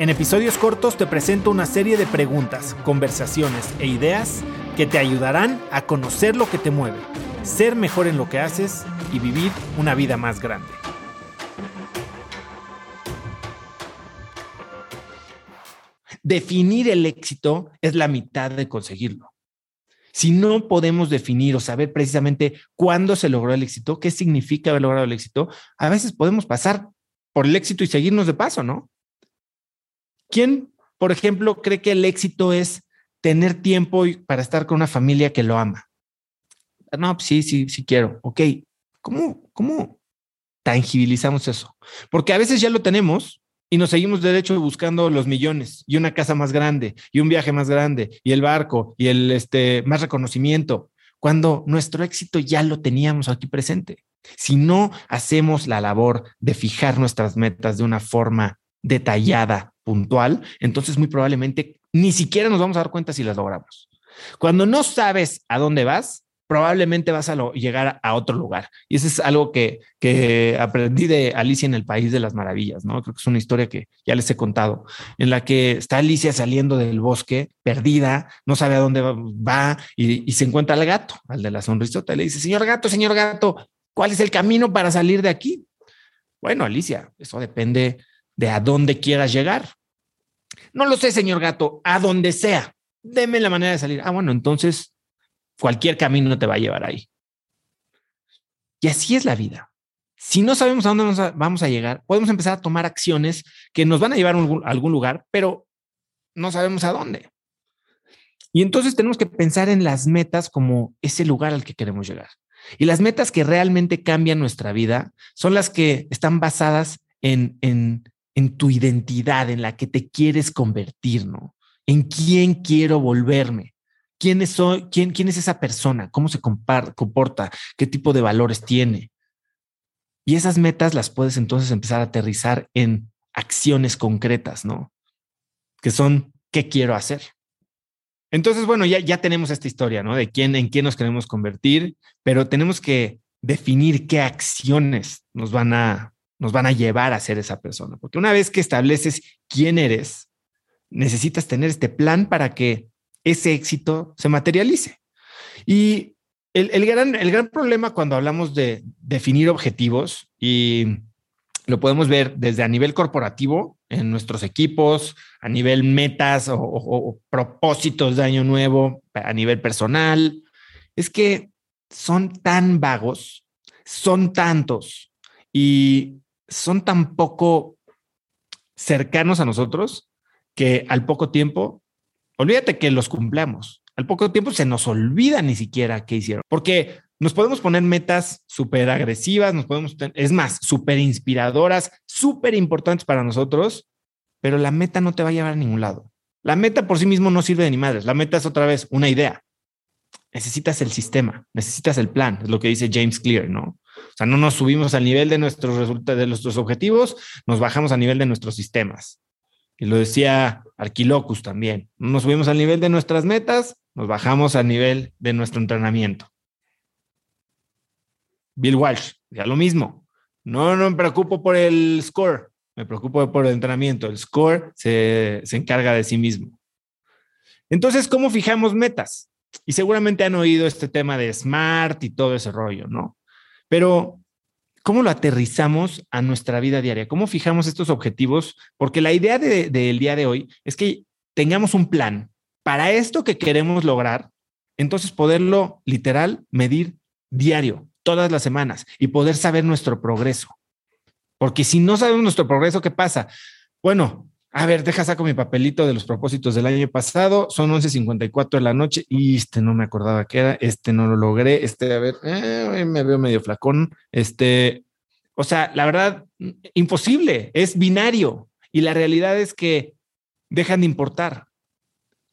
En episodios cortos te presento una serie de preguntas, conversaciones e ideas que te ayudarán a conocer lo que te mueve, ser mejor en lo que haces y vivir una vida más grande. Definir el éxito es la mitad de conseguirlo. Si no podemos definir o saber precisamente cuándo se logró el éxito, qué significa haber logrado el éxito, a veces podemos pasar por el éxito y seguirnos de paso, ¿no? ¿Quién, por ejemplo, cree que el éxito es tener tiempo para estar con una familia que lo ama? No, pues sí, sí, sí quiero. Ok, ¿cómo, cómo tangibilizamos eso? Porque a veces ya lo tenemos, y nos seguimos derecho buscando los millones y una casa más grande y un viaje más grande y el barco y el este más reconocimiento cuando nuestro éxito ya lo teníamos aquí presente. Si no hacemos la labor de fijar nuestras metas de una forma detallada, puntual, entonces muy probablemente ni siquiera nos vamos a dar cuenta si las logramos. Cuando no sabes a dónde vas, probablemente vas a llegar a otro lugar. Y eso es algo que, que aprendí de Alicia en el País de las Maravillas, ¿no? Creo que es una historia que ya les he contado, en la que está Alicia saliendo del bosque, perdida, no sabe a dónde va, y, y, se encuentra al gato, al de la sonrisota, y le dice, señor gato, señor gato, ¿cuál es el camino para salir de aquí? Bueno, Alicia, eso depende de a dónde quieras llegar. No lo sé, señor gato, a donde sea. Deme la manera de salir. Ah, bueno, entonces cualquier camino te va a llevar ahí. Y así es la vida. Si no sabemos a dónde vamos a, llegar, podemos empezar a tomar acciones que nos van a llevar a algún lugar, pero no sabemos a dónde. Y entonces tenemos que pensar en las metas como ese lugar al que queremos llegar. Y las metas que realmente cambian nuestra vida son las que están basadas en, en, en tu identidad, en la que te quieres convertir, ¿no? En quién quiero volverme. ¿Quién es, quién, quién es esa persona? ¿Cómo se comporta? ¿Qué tipo de valores tiene? Y esas metas las puedes entonces empezar a aterrizar en acciones concretas, ¿no? Que son, ¿qué quiero hacer? Entonces, bueno, ya, ya tenemos esta historia, ¿no? De quién, en quién nos queremos convertir, pero tenemos que definir qué acciones nos van a, nos van a llevar a ser esa persona. Porque una vez que estableces quién eres, necesitas tener este plan para que ese éxito se materialice. Y el, gran, el gran problema cuando hablamos de definir objetivos y lo podemos ver desde a nivel corporativo en nuestros equipos, a nivel metas o, propósitos de año nuevo, a nivel personal, es que son tan vagos, son tantos y son tan poco cercanos a nosotros que al poco tiempo Olvídate que los cumplamos. Al poco tiempo se nos olvida ni siquiera qué hicieron, porque nos podemos poner metas súper agresivas, nos podemos, es más, súper inspiradoras, súper importantes para nosotros, pero la meta no te va a llevar a ningún lado. La meta por sí mismo no sirve de ni madres. La meta es otra vez una idea. Necesitas el sistema, necesitas el plan, es lo que dice James Clear, ¿no? O sea, no nos subimos al nivel de nuestros resultados, de nuestros objetivos, nos bajamos a nivel de nuestros sistemas. Y lo decía Arquilocus también. Nos subimos al nivel de nuestras metas, nos bajamos al nivel de nuestro entrenamiento. Bill Walsh, ya lo mismo. No, no me preocupo por el score, me preocupo por el entrenamiento. El score se, se encarga de sí mismo. Entonces, ¿cómo fijamos metas? Y seguramente han oído este tema de SMART y todo ese rollo, ¿no? Pero ¿Cómo lo aterrizamos a nuestra vida diaria? ¿Cómo fijamos estos objetivos? Porque la idea del día de hoy es que tengamos un plan para esto que queremos lograr, entonces poderlo literal medir diario, todas las semanas y poder saber nuestro progreso. Porque si no sabemos nuestro progreso, ¿qué pasa? Bueno, a ver, deja saco mi papelito de los propósitos del año pasado. Son 11:54 de la noche y este no me acordaba que era. Este no lo logré. Este, a ver, eh, me veo medio flacón. Este, o sea, la verdad, imposible. Es binario y la realidad es que dejan de importar.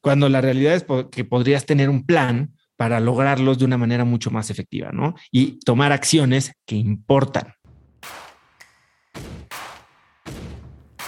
Cuando la realidad es que podrías tener un plan para lograrlos de una manera mucho más efectiva, ¿no? Y tomar acciones que importan.